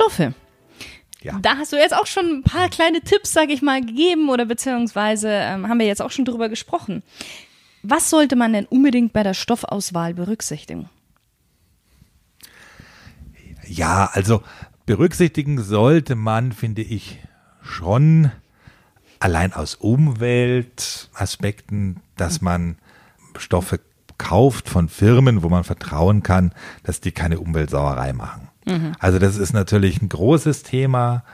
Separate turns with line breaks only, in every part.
Stoffe.
Ja.
Da hast du jetzt auch schon ein paar kleine Tipps, sag ich mal, gegeben oder beziehungsweise ähm, haben wir jetzt auch schon drüber gesprochen. Was sollte man denn unbedingt bei der Stoffauswahl berücksichtigen?
Ja, also berücksichtigen sollte man, finde ich, schon allein aus Umweltaspekten, dass man Stoffe kauft von Firmen, wo man vertrauen kann, dass die keine Umweltsauerei machen. Also das ist natürlich ein großes Thema.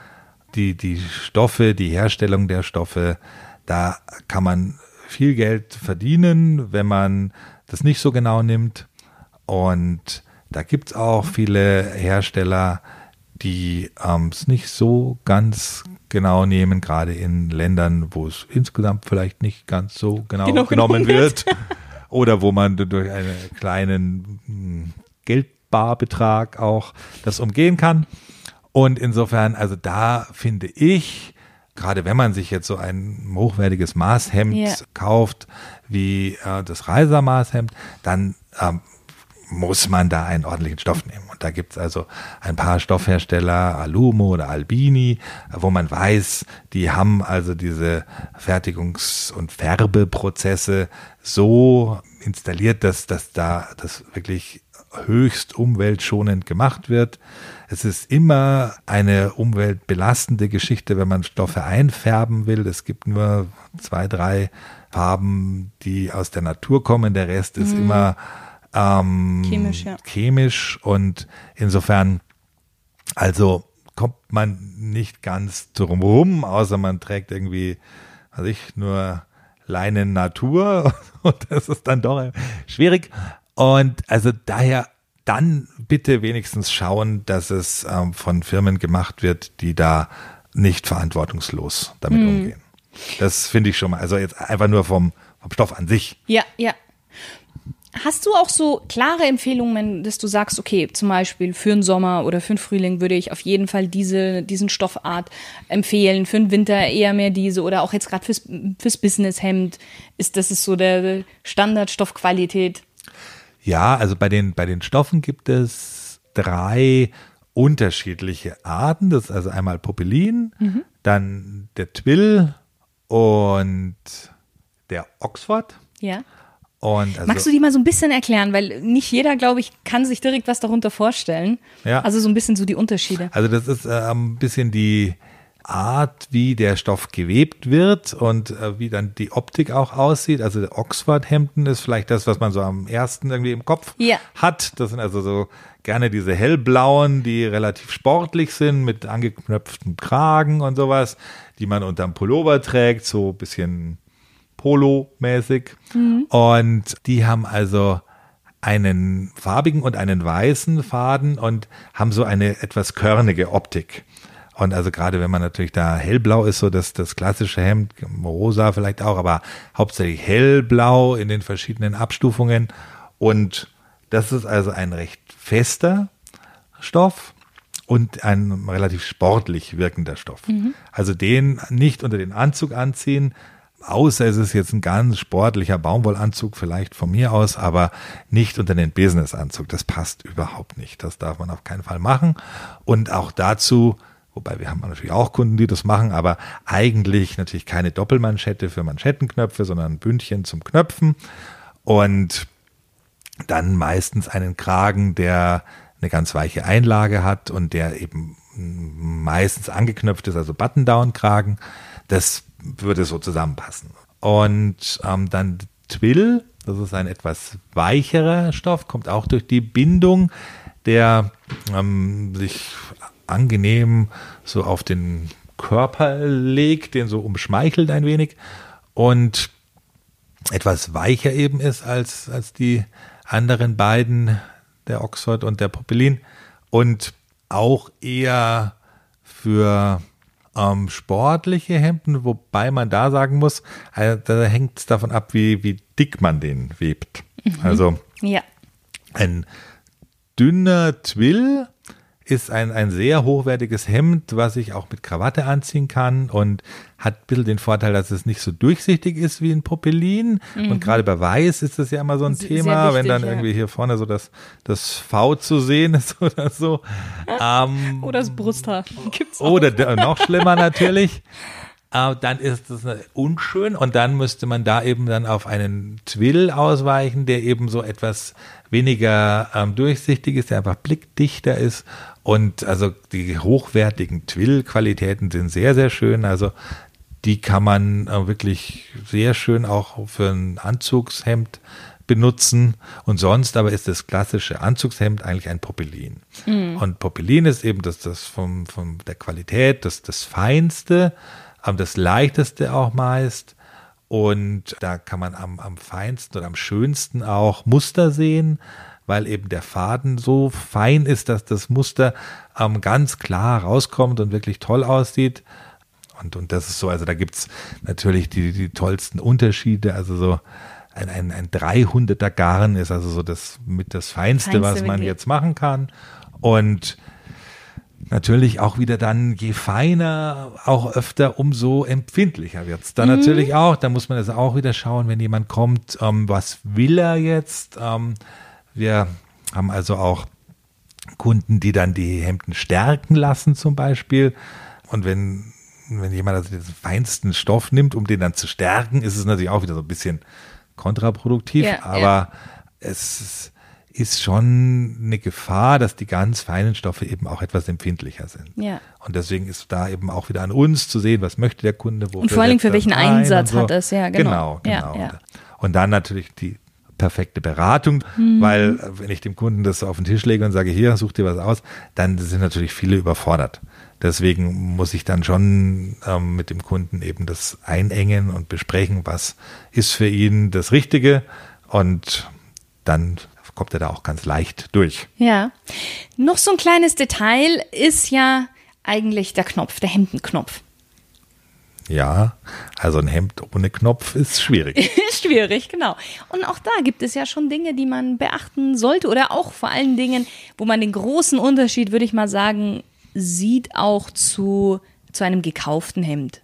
Die, die Stoffe, die Herstellung der Stoffe, da kann man viel Geld verdienen, wenn man das nicht so genau nimmt. Und da gibt es auch viele Hersteller, die ähm, es nicht so ganz genau nehmen, gerade in Ländern, wo es insgesamt vielleicht nicht ganz so genau,
Genau
genommen
genommen
wird. Oder wo man durch einen kleinen hm, Geldbarbetrag auch das umgehen kann. Und insofern, also da finde ich, gerade wenn man sich jetzt so ein hochwertiges Maßhemd
Ja.
kauft, wie äh, das Reisermaßhemd, dann ähm, muss man da einen ordentlichen Stoff nehmen. Und da gibt's also ein paar Stoffhersteller, Alumo oder Albini, wo man weiß, die haben also diese Fertigungs- und Färbeprozesse so installiert, dass, dass da das wirklich höchst umweltschonend gemacht wird. Es ist immer eine umweltbelastende Geschichte, wenn man Stoffe einfärben will. Es gibt nur zwei, drei Farben, die aus der Natur kommen. Der Rest ist immer ähm,
Chemisch, ja.
chemisch und insofern, also kommt man nicht ganz drum rum, außer man trägt irgendwie, weiß ich, nur Leinen Natur und das ist dann doch schwierig. Und also daher dann bitte wenigstens schauen, dass es ähm, von Firmen gemacht wird, die da nicht verantwortungslos damit umgehen. Das finde ich schon mal, also jetzt einfach nur vom, vom Stoff an sich.
Ja, ja. Hast du auch so klare Empfehlungen, dass du sagst, okay, zum Beispiel für den Sommer oder für den Frühling würde ich auf jeden Fall diese, diesen Stoffart empfehlen, für den Winter eher mehr diese oder auch jetzt gerade fürs, fürs Businesshemd ist das ist so der Standardstoffqualität.
Ja, also bei den, bei den Stoffen gibt es drei unterschiedliche Arten. Das ist also einmal Popelin, dann der Twill und der Oxford.
Ja.
Und also,
Magst du die mal so ein bisschen erklären, weil nicht jeder, glaube ich, kann sich direkt was darunter vorstellen.
Ja.
Also so ein bisschen so die Unterschiede.
also das ist äh, ein bisschen die Art, wie der Stoff gewebt wird und äh, wie dann die Optik auch aussieht. Also der Oxford-Hemden ist vielleicht das, was man so am ersten irgendwie im Kopf
Ja.
hat. Das sind also so gerne diese hellblauen, die relativ sportlich sind, mit angeknöpftem Kragen und sowas, die man unterm Pullover trägt, so ein bisschen Polo-mäßig. Und die haben also einen farbigen und einen weißen Faden und haben so eine etwas körnige Optik. Und also gerade wenn man natürlich da hellblau ist, so das, das klassische Hemd, rosa vielleicht auch, aber hauptsächlich hellblau in den verschiedenen Abstufungen. Und das ist also ein recht fester Stoff und ein relativ sportlich wirkender Stoff. Also den nicht unter den Anzug anziehen, außer es ist jetzt ein ganz sportlicher Baumwollanzug vielleicht von mir aus, aber nicht unter den Businessanzug. Das passt überhaupt nicht. Das darf man auf keinen Fall machen. Und auch dazu, wobei wir haben natürlich auch Kunden, die das machen, aber eigentlich natürlich keine Doppelmanschette für Manschettenknöpfe, sondern ein Bündchen zum Knöpfen. Und dann meistens einen Kragen, der eine ganz weiche Einlage hat und der eben meistens angeknöpft ist, also Button-Down-Kragen. Das würde so zusammenpassen. Und ähm, dann Twill, das ist ein etwas weicherer Stoff, kommt auch durch die Bindung, der ähm, sich angenehm so auf den Körper legt, den so umschmeichelt ein wenig und etwas weicher eben ist als, als die anderen beiden, der Oxford und der Popelin und auch eher für ähm, sportliche Hemden, wobei man da sagen muss, äh, da hängt es davon ab, wie, wie dick man den webt. Also
Ja.
ein dünner Twill ist ein, ein sehr hochwertiges Hemd, was ich auch mit Krawatte anziehen kann und hat ein bisschen den Vorteil, dass es nicht so durchsichtig ist wie ein Popelin. Mhm. Und gerade bei Weiß ist das ja immer so ein sehr Thema, wichtig, wenn dann ja. irgendwie hier vorne so das, das V zu sehen ist oder so.
ähm, oder das Brusthaar.
Gibt's auch. Oder noch schlimmer natürlich. äh, dann ist das unschön und dann müsste man da eben dann auf einen Twill ausweichen, der eben so etwas weniger ähm, durchsichtig ist, der einfach blickdichter ist und also die hochwertigen Twill-Qualitäten sind sehr, sehr schön. Also die kann man äh, wirklich sehr schön auch für ein Anzugshemd benutzen. Und sonst aber ist das klassische Anzugshemd eigentlich ein Popelin. Mhm. Und Popelin ist eben das, das vom, von der Qualität, das, das Feinste das leichteste auch meist. Und da kann man am, am feinsten oder am schönsten auch Muster sehen, weil eben der Faden so fein ist, dass das Muster ähm, ganz klar rauskommt und wirklich toll aussieht. Und, und das ist so, also da gibt es natürlich die, die tollsten Unterschiede. Also so ein, ein, ein 300er Garn ist also so das mit das Feinste, Feinste was man jetzt machen kann. Und natürlich auch wieder dann, je feiner, auch öfter, umso empfindlicher wird es. Dann mhm. natürlich auch, da muss man das auch wieder schauen, wenn jemand kommt, ähm, was will er jetzt? Ähm, wir haben also auch Kunden, die dann die Hemden stärken lassen zum Beispiel. Und wenn, wenn jemand also den feinsten Stoff nimmt, um den dann zu stärken, ist es natürlich auch wieder so ein bisschen kontraproduktiv, ja, aber ja. es ist schon eine Gefahr, dass die ganz feinen Stoffe eben auch etwas empfindlicher sind.
Ja.
Und deswegen ist da eben auch wieder an uns zu sehen, was möchte der Kunde,
wofür Und vor allem für welchen Einsatz so. hat es, ja,
genau. Genau, genau. Und dann natürlich die perfekte Beratung, mhm. weil äh, wenn ich dem Kunden das auf den Tisch lege und sage, hier, such dir was aus, dann sind natürlich viele überfordert. Deswegen muss ich dann schon ähm, mit dem Kunden eben das einengen und besprechen, was ist für ihn das Richtige und dann kommt er da auch ganz leicht durch.
Ja. Noch so ein kleines Detail ist ja eigentlich der Knopf, der Hemdenknopf.
Ja, also ein Hemd ohne Knopf ist schwierig.
schwierig, genau. Und auch da gibt es ja schon Dinge, die man beachten sollte oder auch vor allen Dingen, wo man den großen Unterschied, würde ich mal sagen, sieht auch zu, zu einem gekauften Hemd.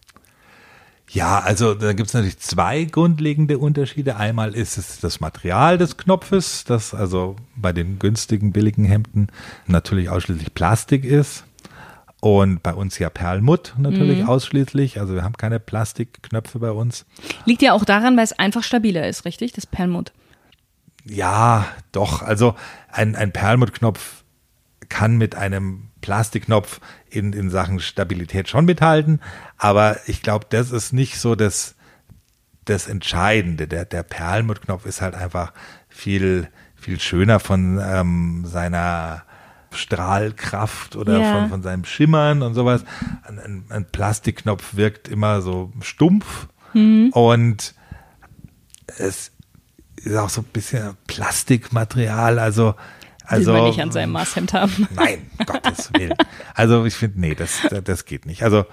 Ja, also da gibt es natürlich zwei grundlegende Unterschiede. Einmal ist es das Material des Knopfes, das also bei den günstigen, billigen Hemden natürlich ausschließlich Plastik ist. Und bei uns ja Perlmutt natürlich mhm. ausschließlich. Also wir haben keine Plastikknöpfe bei uns.
Liegt ja auch daran, weil es einfach stabiler ist, richtig? Das Perlmutt.
Ja, doch. Also ein, ein Perlmuttknopf kann mit einem Plastikknopf in, in Sachen Stabilität schon mithalten. Aber ich glaube, das ist nicht so das, das Entscheidende. Der, der Perlmuttknopf ist halt einfach viel, viel schöner von ähm, seiner Strahlkraft oder ja. von, von seinem Schimmern und sowas. Ein, ein, Plastikknopf wirkt immer so stumpf mhm. und es ist auch so ein bisschen Plastikmaterial, also also,
Will man nicht an seinem Maßhemd haben.
Nein, Gottes Willen. Also ich finde, nee, das, das geht nicht. Also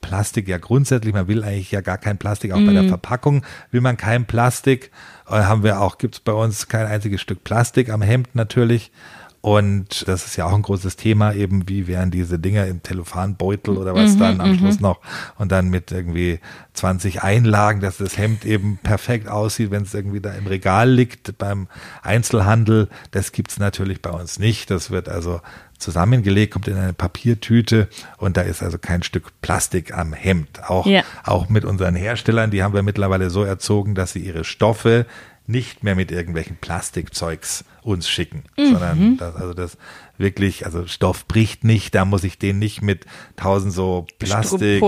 Plastik ja grundsätzlich, man will eigentlich ja gar kein Plastik, auch mm. bei der mhm. Verpackung will man kein Plastik. Und haben wir auch, gibt es bei uns kein einziges Stück Plastik am Hemd natürlich. Und das ist ja auch ein großes Thema, eben wie wären diese Dinger im Telefonbeutel oder was mhm, dann am mhm. Schluss noch und dann mit irgendwie 20 Einlagen, dass das Hemd eben perfekt aussieht, wenn es irgendwie da im Regal liegt beim Einzelhandel. Das gibt's natürlich bei uns nicht. Das wird also zusammengelegt, kommt in eine Papiertüte und da ist also kein Stück Plastik am Hemd. Auch, ja. auch mit unseren Herstellern, die haben wir mittlerweile so erzogen, dass sie ihre Stoffe nicht mehr mit irgendwelchen Plastikzeugs uns schicken, mhm. sondern das, also das wirklich, also Stoff bricht nicht, da muss ich den nicht mit tausend so Plastik,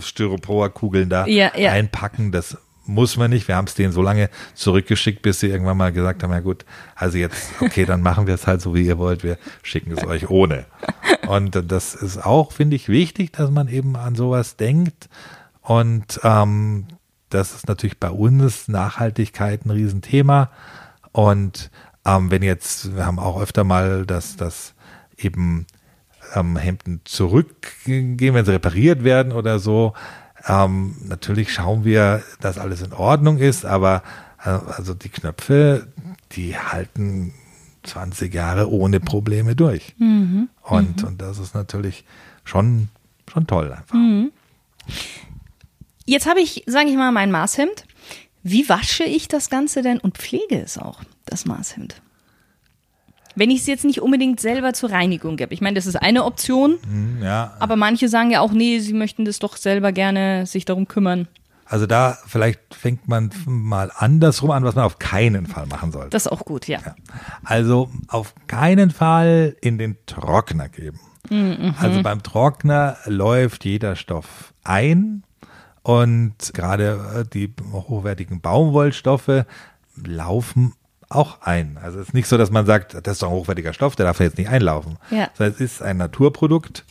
Styroporkugeln da ja, ja. einpacken, das muss man nicht. Wir haben es denen so lange zurückgeschickt, bis sie irgendwann mal gesagt haben, ja gut, also jetzt, okay, dann machen wir es halt so, wie ihr wollt, wir schicken es euch ohne. Und das ist auch, finde ich, wichtig, dass man eben an sowas denkt. Und ähm, das ist natürlich bei uns Nachhaltigkeit ein Riesenthema. Und ähm, wenn jetzt, wir haben auch öfter mal, dass das eben ähm, Hemden zurückgehen, wenn sie repariert werden oder so. Ähm, natürlich schauen wir, dass alles in Ordnung ist, aber äh, also die Knöpfe, die halten 20 Jahre ohne Probleme durch.
Mhm.
Und, und das ist natürlich schon, schon toll einfach.
Mhm. Jetzt habe ich, sage ich mal, mein Maßhemd. Wie wasche ich das Ganze denn und pflege es auch, das Maßhemd? Wenn ich es jetzt nicht unbedingt selber zur Reinigung gebe. Ich meine, das ist eine Option,
Hm, Ja,
aber manche sagen ja auch, nee, sie möchten das doch selber gerne sich darum kümmern.
also da vielleicht fängt man mal andersrum an, was man auf keinen Fall machen sollte.
Das ist auch gut, ja.
Ja. Also auf keinen Fall in den Trockner geben. Also beim Trockner läuft jeder Stoff ein und gerade äh, die hochwertigen Baumwollstoffe laufen auch ein. Also es ist nicht so, dass man sagt, das ist doch ein hochwertiger Stoff, der darf jetzt nicht einlaufen.
Ja.
Sondern es ist ein Naturprodukt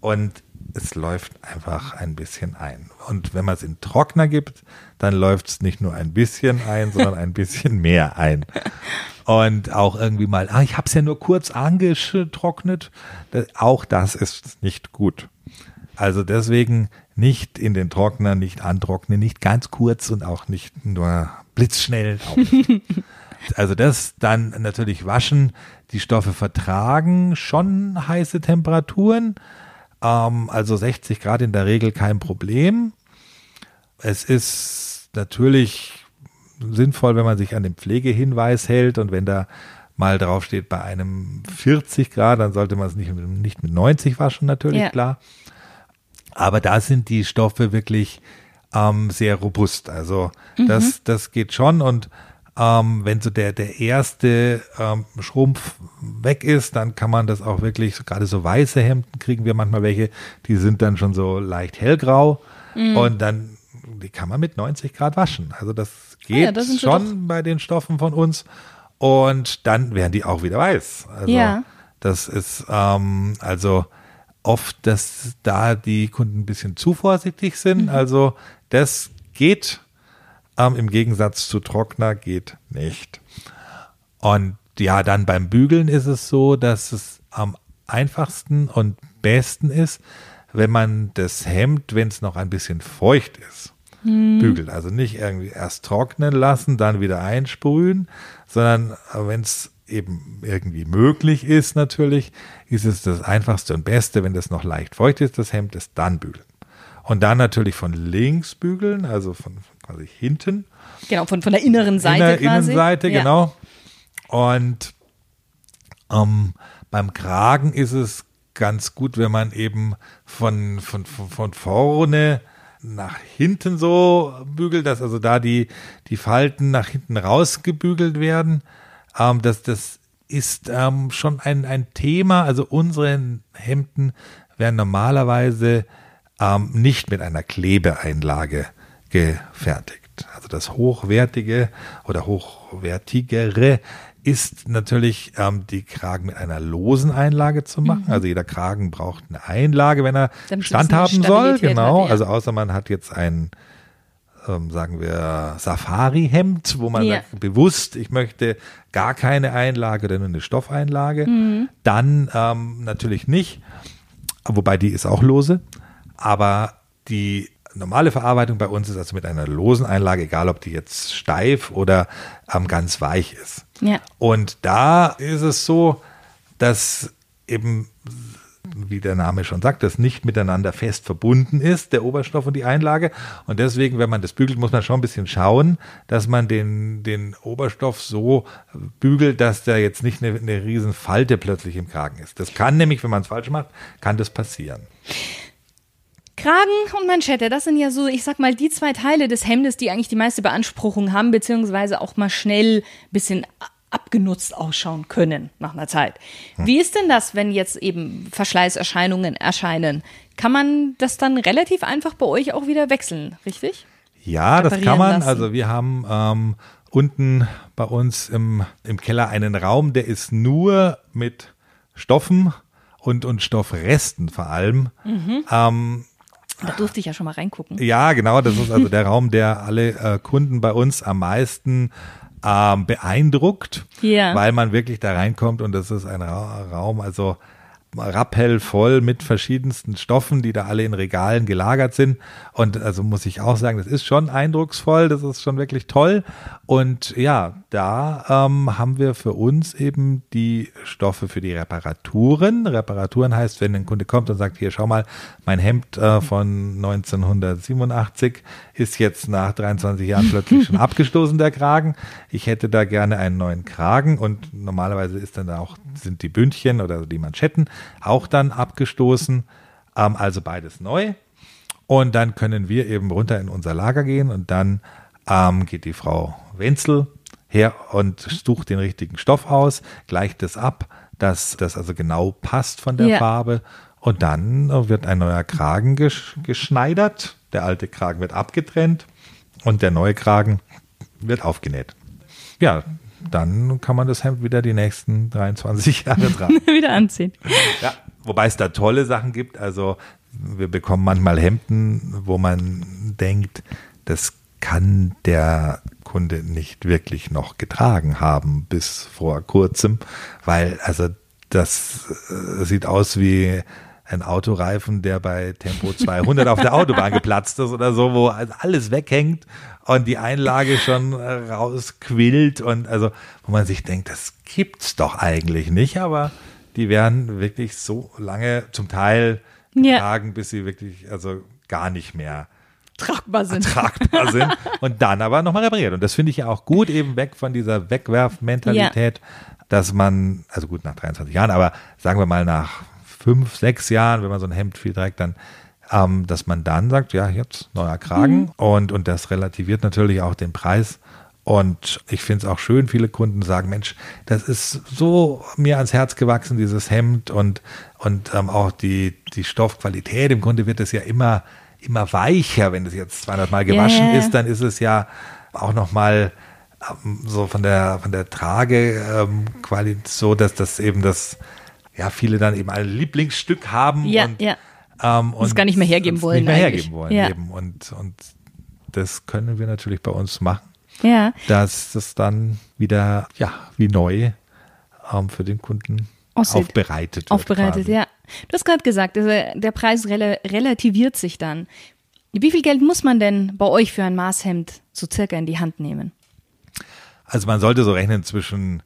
und es läuft einfach ein bisschen ein. Und wenn man es in Trockner gibt, dann läuft es nicht nur ein bisschen ein, sondern ein bisschen mehr ein. Und auch irgendwie mal, ah, ich habe es ja nur kurz angetrocknet. Das, auch das ist nicht gut. Also deswegen nicht in den Trockner, nicht antrocknen, nicht ganz kurz und auch nicht nur blitzschnell. Auch nicht. Also das dann natürlich waschen. Die Stoffe vertragen schon heiße Temperaturen. Ähm, also 60 Grad in der Regel kein Problem. Es ist natürlich sinnvoll, wenn man sich an den Pflegehinweis hält und wenn da mal draufsteht bei einem 40 Grad, dann sollte man es nicht, nicht mit 90 waschen, natürlich,
Ja.
klar. Aber da sind die Stoffe wirklich ähm, sehr robust. Also das, das geht schon und ähm, wenn so der, der erste ähm, Schrumpf weg ist, dann kann man das auch wirklich, gerade so weiße Hemden kriegen wir manchmal welche, die sind dann schon so leicht hellgrau und dann, die kann man mit 90 Grad waschen. Also das geht
ja, das
schon bei den Stoffen von uns und dann werden die auch wieder weiß. Also
Ja.
das ist ähm, also oft, dass da die Kunden ein bisschen zu vorsichtig sind. Also das geht ähm, im Gegensatz zu Trockner geht nicht. Und ja, dann beim Bügeln ist es so, dass es am einfachsten und besten ist, wenn man das Hemd, wenn es noch ein bisschen feucht ist, bügelt. Also nicht irgendwie erst trocknen lassen, dann wieder einsprühen, sondern wenn es eben irgendwie möglich ist natürlich, ist es das einfachste und beste, wenn das noch leicht feucht ist, das Hemd ist dann bügeln. Und dann natürlich von links bügeln, also von quasi hinten
Genau, von, von der inneren Seite
Inner,
quasi.
Innenseite,
ja.
genau. Und ähm, beim Kragen ist es ganz gut, wenn man eben von, von, von, von vorne nach hinten so bügelt, dass also da die, die Falten nach hinten rausgebügelt werden. Ähm, das, das ist ähm, schon ein, ein Thema. Also unsere Hemden werden normalerweise ähm, nicht mit einer Klebeeinlage gefertigt. Also das Hochwertige oder Hochwertigere ist natürlich ähm, die Kragen mit einer losen Einlage zu machen. Also jeder Kragen braucht eine Einlage, wenn er
Damit
Stand haben soll. Genau.
hat, ja.
Also außer man hat jetzt ein ähm, sagen wir, Safari-Hemd, wo man
Ja.
sagt, bewusst, ich möchte gar keine Einlage oder nur eine Stoffeinlage,
Mhm.
dann ähm, natürlich nicht, wobei die ist auch lose, aber die normale Verarbeitung bei uns ist also mit einer losen Einlage, egal ob die jetzt steif oder ähm, ganz weich ist.
Ja.
Und da ist es so, dass eben, wie der Name schon sagt, das nicht miteinander fest verbunden ist, der Oberstoff und die Einlage. Und deswegen, wenn man das bügelt, muss man schon ein bisschen schauen, dass man den, den Oberstoff so bügelt, dass der jetzt nicht eine, eine riesen Falte plötzlich im Kragen ist. Das kann nämlich, wenn man es falsch macht, kann das passieren.
Kragen und Manschette, das sind ja so, ich sag mal, die zwei Teile des Hemdes, die eigentlich die meiste Beanspruchung haben, beziehungsweise auch mal schnell ein bisschen abgenutzt ausschauen können nach einer Zeit. Wie ist denn das, wenn jetzt eben Verschleißerscheinungen erscheinen? Kann man das dann relativ einfach bei euch auch wieder wechseln, richtig?
Ja, das kann man.
lassen.
Also wir haben ähm, unten bei uns im, im Keller einen Raum, der ist nur mit Stoffen und, und Stoffresten vor allem. Ähm,
Da durfte ich ja schon mal reingucken.
ja, genau, das ist also der Raum, der alle äh, Kunden bei uns am meisten ähm, beeindruckt,
Ja.
weil man wirklich da reinkommt und das ist ein Ra Raum, also Rappell voll mit verschiedensten Stoffen, die da alle in Regalen gelagert sind. Und also muss ich auch sagen, das ist schon eindrucksvoll, das ist schon wirklich toll. Und ja, da ähm, haben wir für uns eben die Stoffe für die Reparaturen. Reparaturen heißt, wenn ein Kunde kommt und sagt, hier schau mal, mein Hemd äh, von 1987 ist jetzt nach 23 Jahren plötzlich schon abgestoßen, der Kragen. Ich hätte da gerne einen neuen Kragen und normalerweise ist dann auch, sind die Bündchen oder die Manschetten auch dann abgestoßen. Ähm, also beides neu. Und dann können wir eben runter in unser Lager gehen und dann ähm, geht die Frau Wenzel her und sucht den richtigen Stoff aus, gleicht es ab, dass das also genau passt von der ja. Farbe. Und dann wird ein neuer Kragen geschneidert. Der alte Kragen wird abgetrennt und der neue Kragen wird aufgenäht. Ja, dann kann man das Hemd wieder die nächsten 23 Jahre tragen.
wieder anziehen.
Ja, wobei es da tolle Sachen gibt. Also wir bekommen manchmal Hemden, wo man denkt, das kann der Kunde nicht wirklich noch getragen haben bis vor kurzem, weil also das äh, sieht aus wie ein Autoreifen, der bei Tempo 200 auf der Autobahn geplatzt ist oder so, wo alles weghängt und die Einlage schon äh, rausquillt und also, wo man sich denkt, das gibt's doch eigentlich nicht, aber die werden wirklich so lange zum Teil getragen, ja. bis sie wirklich, also gar nicht mehr
tragbar sind.
Tragbar sind und dann aber nochmal repariert. Und das finde ich ja auch gut, eben weg von dieser Wegwerfmentalität, ja. dass man, also gut nach 23 Jahren, aber sagen wir mal nach fünf, sechs Jahren, wenn man so ein Hemd viel trägt, dann ähm, dass man dann sagt, ja, jetzt neuer Kragen mhm. und, und das relativiert natürlich auch den Preis. Und ich finde es auch schön, viele Kunden sagen, Mensch, das ist so mir ans Herz gewachsen, dieses Hemd und, und ähm, auch die, die Stoffqualität. Im Grunde wird es ja immer, immer weicher, wenn es jetzt 200 Mal gewaschen yeah. ist, dann ist es ja auch nochmal ähm, so von der, von der Trage ähm, so, dass das eben das, ja, viele dann eben ein Lieblingsstück haben
ja,
und
ja.
Ähm,
und es gar nicht mehr hergeben wollen.
Nicht mehr hergeben wollen ja. eben. Und, und das können wir natürlich bei uns machen.
Ja.
Dass das dann wieder, ja, wie neu ähm, für den Kunden Aussieht. aufbereitet wird.
Aufbereitet,
quasi.
ja. Du hast gerade gesagt, also der Preis rel relativiert sich dann. Wie viel Geld muss man denn bei euch für ein Maßhemd so circa in die Hand nehmen?
Also man sollte so rechnen zwischen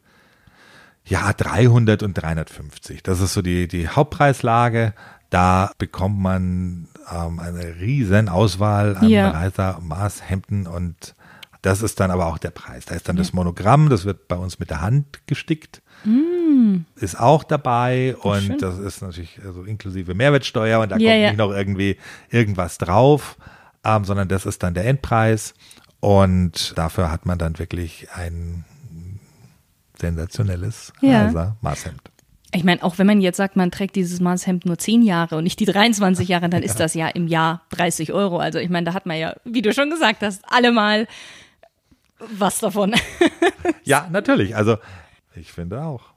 ja 300 und 350. Das ist so die die Hauptpreislage. Da bekommt man ähm, eine riesen Auswahl an ja. Reiter, Maßhemden und das ist dann aber auch der Preis. Da ist dann ja. das Monogramm, das wird bei uns mit der Hand gestickt. Mm. Ist auch dabei oh, und schön. das ist natürlich also inklusive Mehrwertsteuer und da ja, kommt nicht noch irgendwie irgendwas drauf, ähm, sondern das ist dann der Endpreis und dafür hat man dann wirklich ein sensationelles ja. Maßhemd.
Ich meine, auch wenn man jetzt sagt, man trägt dieses Maßhemd nur zehn Jahre und nicht die 23 Jahre, dann ist das ja im Jahr 30 Euro. Also ich meine, da hat man ja, wie du schon gesagt hast, allemal was davon.
ja, natürlich. Also ich finde auch.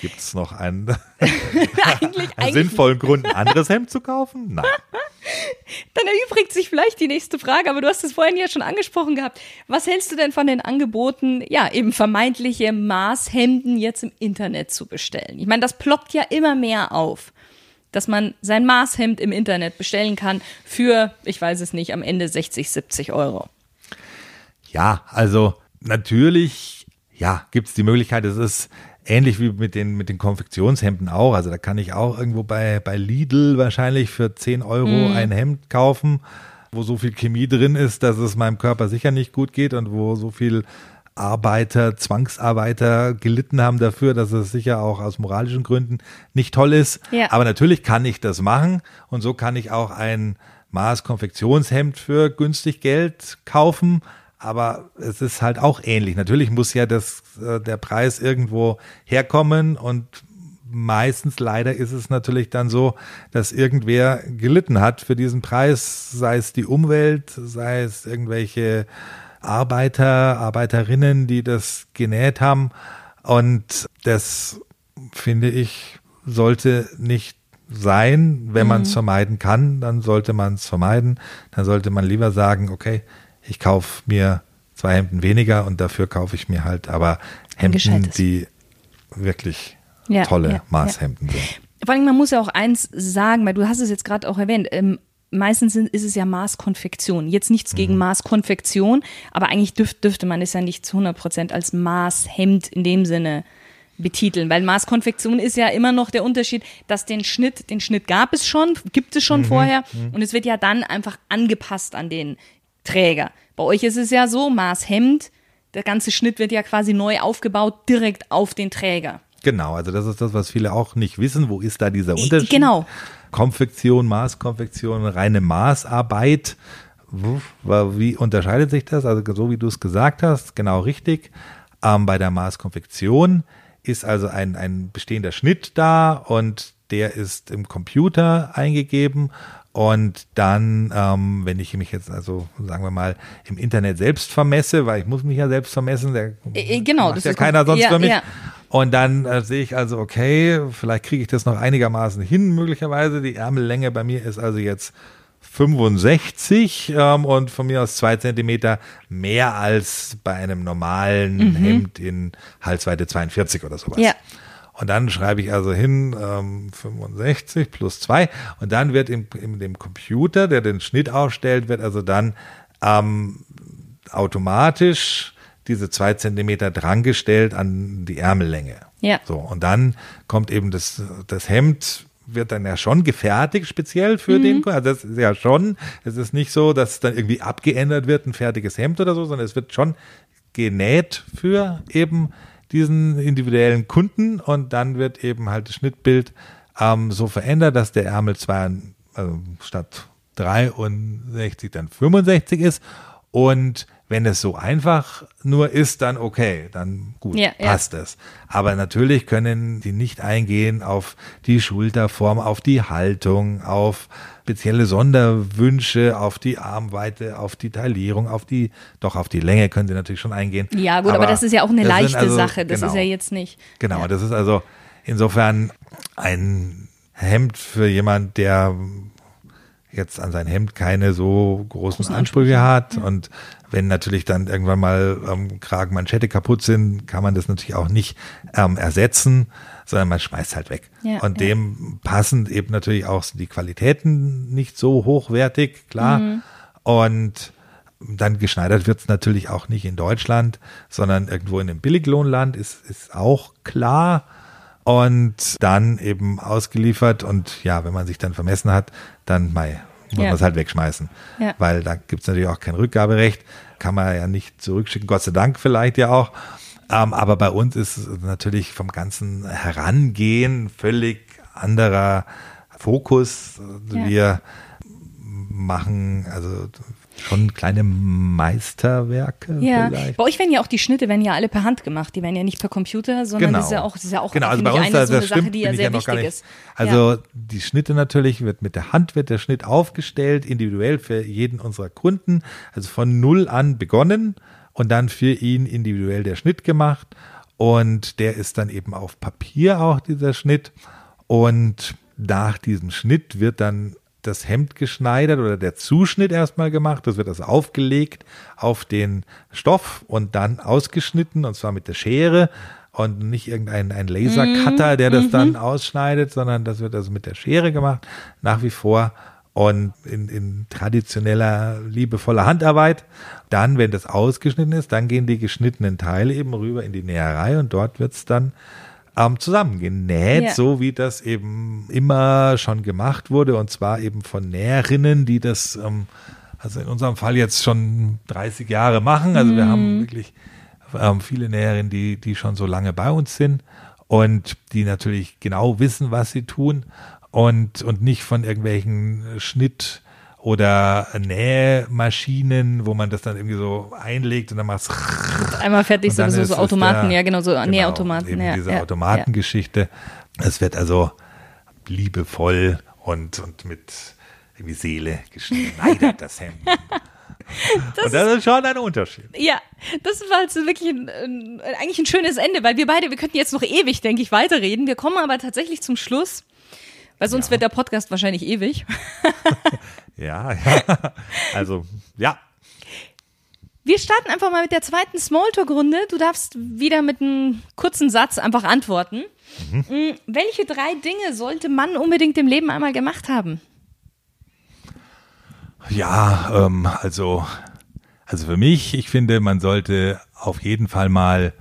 Gibt es noch einen, eigentlich, einen sinnvollen Grund, ein anderes Hemd zu kaufen? Nein.
Dann erübrigt sich vielleicht die nächste Frage, aber du hast es vorhin ja schon angesprochen gehabt. Was hältst du denn von den Angeboten, ja, eben vermeintliche Maßhemden jetzt im Internet zu bestellen? Ich meine, das ploppt ja immer mehr auf, dass man sein Maßhemd im Internet bestellen kann für, ich weiß es nicht, am Ende 60, 70 Euro.
Ja, also natürlich, ja, gibt es die Möglichkeit, es ist ähnlich wie mit den, mit den Konfektionshemden auch. Also da kann ich auch irgendwo bei, bei Lidl wahrscheinlich für 10 Euro mm. ein Hemd kaufen, wo so viel Chemie drin ist, dass es meinem Körper sicher nicht gut geht und wo so viel Arbeiter, Zwangsarbeiter gelitten haben dafür, dass es sicher auch aus moralischen Gründen nicht toll ist. Ja. Aber natürlich kann ich das machen und so kann ich auch ein Maß Konfektionshemd für günstig Geld kaufen aber es ist halt auch ähnlich. Natürlich muss ja das, äh, der Preis irgendwo herkommen und meistens leider ist es natürlich dann so, dass irgendwer gelitten hat für diesen Preis, sei es die Umwelt, sei es irgendwelche Arbeiter, Arbeiterinnen, die das genäht haben. Und das finde ich sollte nicht sein. Wenn mhm. man es vermeiden kann, dann sollte man es vermeiden. Dann sollte man lieber sagen, okay, ich kaufe mir zwei Hemden weniger und dafür kaufe ich mir halt aber Hemden, die wirklich ja, tolle ja, Maßhemden sind.
vor allem, man muss ja auch eins sagen, weil du hast es jetzt gerade auch erwähnt, ähm, meistens sind, ist es ja Maßkonfektion. Jetzt nichts gegen
Mhm.
Maßkonfektion, aber eigentlich dürf, dürfte man es ja nicht zu 100 Prozent als Maßhemd in dem Sinne betiteln, weil Maßkonfektion ist ja immer noch der Unterschied, dass den Schnitt, den Schnitt gab es schon, gibt es
Mhm.
schon vorher und es wird ja dann einfach angepasst an den Träger. Bei euch ist es ja so, Maßhemd, der ganze Schnitt wird ja quasi neu aufgebaut, direkt auf den Träger.
Genau, also das ist das, was viele auch nicht wissen. Wo ist da dieser Unterschied?
Genau.
Konfektion, Maßkonfektion, reine Maßarbeit. Wie unterscheidet sich das? Also so wie du es gesagt hast, genau richtig. Ähm, bei der Maßkonfektion ist also ein, ein bestehender Schnitt da und der ist im Computer eingegeben und dann, ähm, wenn ich mich jetzt also, sagen wir mal, im Internet selbst vermesse, weil ich muss mich ja selbst vermessen, der
Äh, genau,
macht
das
ja keiner sonst
ja,
für mich.
ja.
Und dann äh, sehe ich also, okay, vielleicht kriege ich das noch einigermaßen hin, möglicherweise. Die Ärmellänge bei mir ist also jetzt 65 ähm, und von mir aus zwei Zentimeter mehr als bei einem normalen Hemd in Halsweite 42 oder sowas.
Mhm. Ja.
Und dann schreibe ich also hin ähm, 65 plus 2 und dann wird in, in dem Computer, der den Schnitt aufstellt, wird also dann ähm, automatisch diese zwei Zentimeter drangestellt an die Ärmellänge.
Ja.
So, und dann kommt eben das, das Hemd, wird dann ja schon gefertigt, speziell für den Kunden. Also das ist ja schon, es ist nicht so, dass es dann irgendwie abgeändert wird, ein fertiges Hemd oder so, sondern es wird schon genäht für eben diesen individuellen Kunden und dann wird eben halt das Schnittbild ähm, so verändert, dass der Ärmel zwei, also statt 63 dann 65 ist und wenn es so einfach nur ist, dann okay, dann gut,
Ja, ja.
passt es. Aber natürlich können die nicht eingehen auf die Schulterform, auf die Haltung, auf spezielle Sonderwünsche, auf die Armweite, auf die Taillierung, auf die, doch auf die Länge können sie natürlich schon eingehen.
Ja, gut, aber, das ist ja auch eine leichte
also-
Sache. Das
genau.
ist ja jetzt nicht.
Genau,
Ja.
das ist also insofern ein Hemd für jemand, der jetzt an sein Hemd keine so großen,
Großen
Ansprüche hat und wenn natürlich dann irgendwann mal ähm, Kragenmanschette kaputt sind, kann man das natürlich auch nicht ähm, ersetzen, sondern man schmeißt halt weg.
Ja,
und
ja.
dem passend eben natürlich auch die Qualitäten nicht so hochwertig, klar.
Mhm.
Und dann geschneidert wird's natürlich auch nicht in Deutschland, sondern irgendwo in einem Billiglohnland, ist, ist auch klar. Und dann eben ausgeliefert und ja, wenn man sich dann vermessen hat, dann mei, muss
Ja.
man es halt wegschmeißen.
Ja.
Weil da gibt's natürlich auch kein Rückgaberecht, kann man ja nicht zurückschicken, Gott sei Dank vielleicht ja auch. Ähm, aber bei uns ist es natürlich vom ganzen Herangehen völlig anderer Fokus.
Ja.
Wir machen also schon kleine Meisterwerke
Ja,
vielleicht.
bei euch werden ja auch die Schnitte werden ja alle per Hand gemacht. Die werden ja nicht per Computer, sondern das ist ja auch, das ist ja auch
genau, also bei uns
eine
das,
so eine
das
Sache,
stimmt,
die ja sehr
gar
wichtig ist.
Also die Schnitte natürlich wird mit der Hand wird der Schnitt aufgestellt, individuell für jeden unserer Kunden, also von null an begonnen und dann für ihn individuell der Schnitt gemacht. Und der ist dann eben auf Papier auch dieser Schnitt. Und nach diesem Schnitt wird dann das Hemd geschneidert oder der Zuschnitt erstmal gemacht. Das wird also aufgelegt auf den Stoff und dann ausgeschnitten und zwar mit der Schere und nicht irgendein ein Lasercutter, der das dann ausschneidet, sondern das wird also mit der Schere gemacht, nach wie vor und in, in traditioneller, liebevoller Handarbeit. Dann, wenn das ausgeschnitten ist, dann gehen die geschnittenen Teile eben rüber in die Näherei und dort wird's dann ähm, zusammengenäht,
Ja.
so wie das eben immer schon gemacht wurde und zwar eben von Näherinnen, die das, ähm, also in unserem Fall jetzt schon 30 Jahre machen. Also wir haben wirklich ähm, viele Näherinnen, die, die schon so lange bei uns sind und die natürlich genau wissen, was sie tun und, und nicht von irgendwelchen Schnitt- oder Nähmaschinen, wo man das dann irgendwie so einlegt und dann macht
Einmal fertig,
dann
so,
es
Automaten,
der-
ja genau, so
genau,
Nähautomaten.
Eben
ja,
diese
ja,
Automatengeschichte. Es wird also liebevoll und, und mit irgendwie Seele geschneidert, das Hemd. und das ist schon ein Unterschied.
Ja, das war jetzt wirklich ein, ein, eigentlich ein schönes Ende, weil wir beide, wir könnten jetzt noch ewig, denke ich, weiterreden. Wir kommen aber tatsächlich zum Schluss, weil sonst
Ja.
wird der Podcast wahrscheinlich ewig.
Ja, ja. Also, ja.
Wir starten einfach mal mit der zweiten Smalltalk-Runde. Du darfst wieder mit einem kurzen Satz einfach antworten. Mhm. Welche drei Dinge sollte man unbedingt im Leben einmal gemacht haben?
Ja, ähm, also, also für mich, ich finde, man sollte auf jeden Fall mal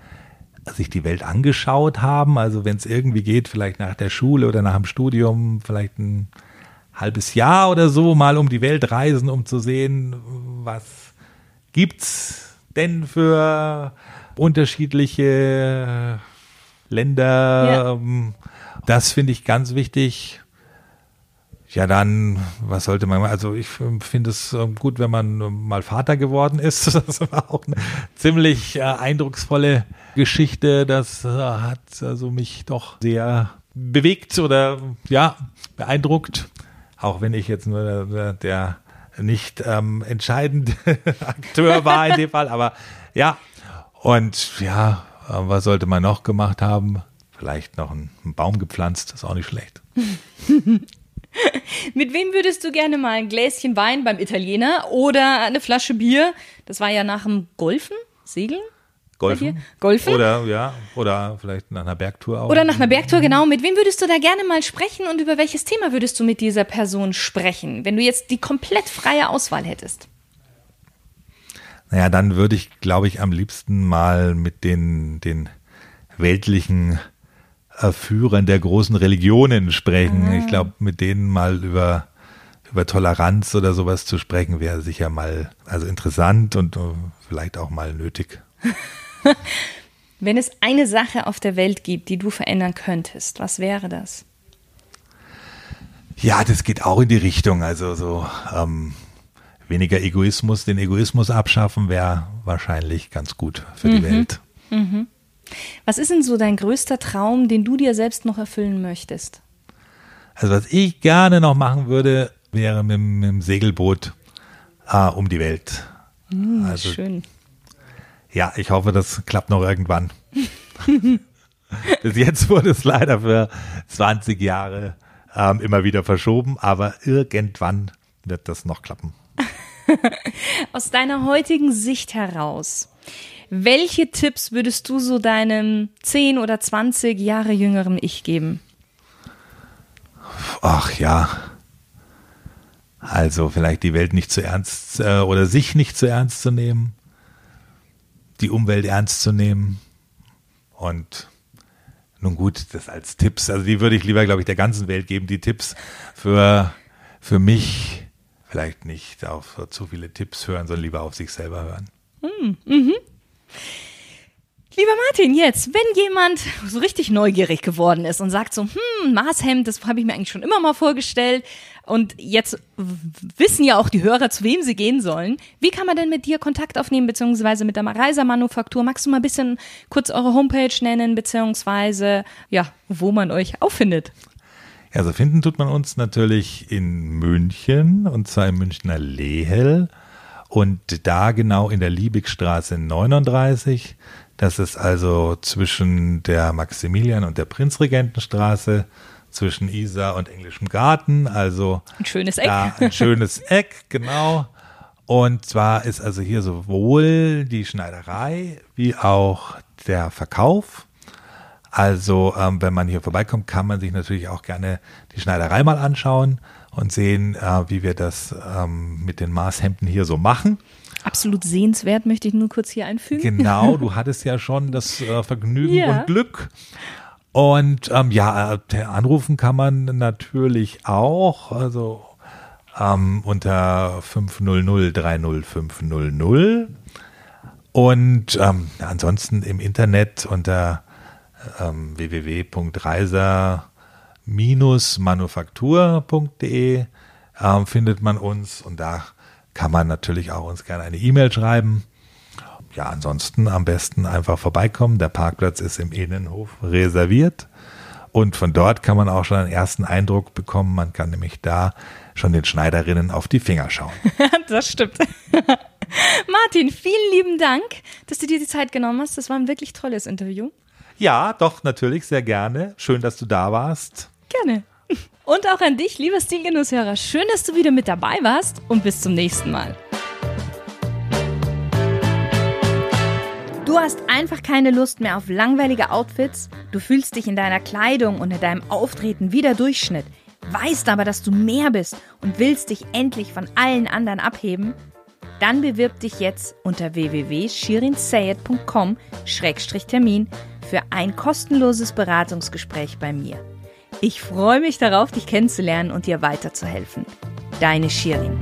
sich die Welt angeschaut haben. Also wenn es irgendwie geht, vielleicht nach der Schule oder nach dem Studium, vielleicht ein halbes Jahr oder so mal um die Welt reisen, um zu sehen, was gibt's denn für unterschiedliche Länder. Ja. Ähm, das finde ich ganz wichtig. Ja, dann, was sollte man, also ich finde es ähm, gut, wenn man mal Vater geworden ist. Das war auch eine ziemlich äh, eindrucksvolle Geschichte. Das äh, hat also mich doch sehr bewegt oder ja, beeindruckt. Auch wenn ich jetzt nur der, der nicht ähm, entscheidende Akteur war in dem Fall, aber ja. Und ja, äh, was sollte man noch gemacht haben? Vielleicht noch einen Baum gepflanzt, ist auch nicht schlecht.
Mit wem würdest du gerne mal ein Gläschen Wein beim Italiener oder eine Flasche Bier? Das war ja nach dem Golfen, Segeln?
Golfen.
Golfen?
Oder ja, oder vielleicht nach einer Bergtour auch.
Oder nach einer Bergtour, genau. Mit wem würdest du da gerne mal sprechen und über welches Thema würdest du mit dieser Person sprechen, wenn du jetzt die komplett freie Auswahl hättest?
Naja, dann würde ich, glaube ich, am liebsten mal mit den, den weltlichen Führern der großen Religionen sprechen. Ah. Ich glaube, mit denen mal über, über Toleranz oder sowas zu sprechen, wäre sicher mal also interessant und uh, vielleicht auch mal nötig.
Wenn es eine Sache auf der Welt gibt, die du verändern könntest, was wäre das?
Ja, das geht auch in die Richtung. Also so ähm, weniger Egoismus, den Egoismus abschaffen wäre wahrscheinlich ganz gut für die mhm. Welt. Mhm.
Was ist denn so dein größter Traum, den du dir selbst noch erfüllen möchtest?
Also was ich gerne noch machen würde, wäre mit, mit dem Segelboot äh, um die Welt.
Mm, also, schön.
Ja, ich hoffe, das klappt noch irgendwann. Bis jetzt wurde es leider für 20 Jahre ähm, immer wieder verschoben, aber irgendwann wird das noch klappen.
Aus deiner heutigen Sicht heraus, welche Tipps würdest du so deinem 10 oder 20 Jahre jüngeren Ich geben?
Ach ja. Also vielleicht die Welt nicht zu ernst äh, oder sich nicht zu ernst zu nehmen, die Umwelt ernst zu nehmen und nun gut, das als Tipps, also die würde ich lieber, glaube ich, der ganzen Welt geben, die Tipps für, für mich vielleicht nicht auf zu viele Tipps hören, sondern lieber auf sich selber hören.
Hm, mhm. Lieber Martin, jetzt, wenn jemand so richtig neugierig geworden ist und sagt so, hm, Maßhemd, das habe ich mir eigentlich schon immer mal vorgestellt und jetzt wissen ja auch die Hörer, zu wem sie gehen sollen. Wie kann man denn mit dir Kontakt aufnehmen, beziehungsweise mit der Reiser Manufaktur? Magst du mal ein bisschen kurz eure Homepage nennen, beziehungsweise, ja, wo man euch auffindet?
Also finden tut man uns natürlich in München und zwar im Münchner Lehel und da genau in der Liebigstraße 39. Das ist also zwischen der Maximilian- und der Prinzregentenstraße, zwischen Isar und Englischem Garten. Also
ein schönes Eck.
ein schönes Eck, genau. Und zwar ist also hier sowohl die Schneiderei wie auch der Verkauf. Also ähm, wenn man hier vorbeikommt, kann man sich natürlich auch gerne die Schneiderei mal anschauen und sehen, äh, wie wir das ähm, mit den Maßhemden hier so machen.
Absolut sehenswert, möchte ich nur kurz hier einfügen.
Genau, du hattest ja schon das äh, Vergnügen ja. und Glück. Und ähm, ja, äh, anrufen kann man natürlich auch, also ähm, unter 500 30500 und ähm, ansonsten im Internet unter ähm, www.reiser manufaktur.de äh, findet man uns und da kann man natürlich auch uns gerne eine E-Mail schreiben. Ja, ansonsten am besten einfach vorbeikommen. Der Parkplatz ist im Innenhof reserviert. Und von dort kann man auch schon einen ersten Eindruck bekommen. Man kann nämlich da schon den Schneiderinnen auf die Finger schauen.
das stimmt. Martin, vielen lieben Dank, dass du dir die Zeit genommen hast. Das war ein wirklich tolles Interview.
Ja, doch, natürlich, sehr gerne. Schön, dass du da warst.
Gerne. Und auch an dich, lieber Stilgenusshörer. Schön, dass du wieder mit dabei warst und bis zum nächsten Mal. Du hast einfach keine Lust mehr auf langweilige Outfits, du fühlst dich in deiner Kleidung und in deinem Auftreten wie der Durchschnitt, weißt aber, dass du mehr bist und willst dich endlich von allen anderen abheben? Dann bewirb dich jetzt unter www.shirinsayed.com-termin für ein kostenloses Beratungsgespräch bei mir. Ich freue mich darauf, dich kennenzulernen und dir weiterzuhelfen. Deine Shirin.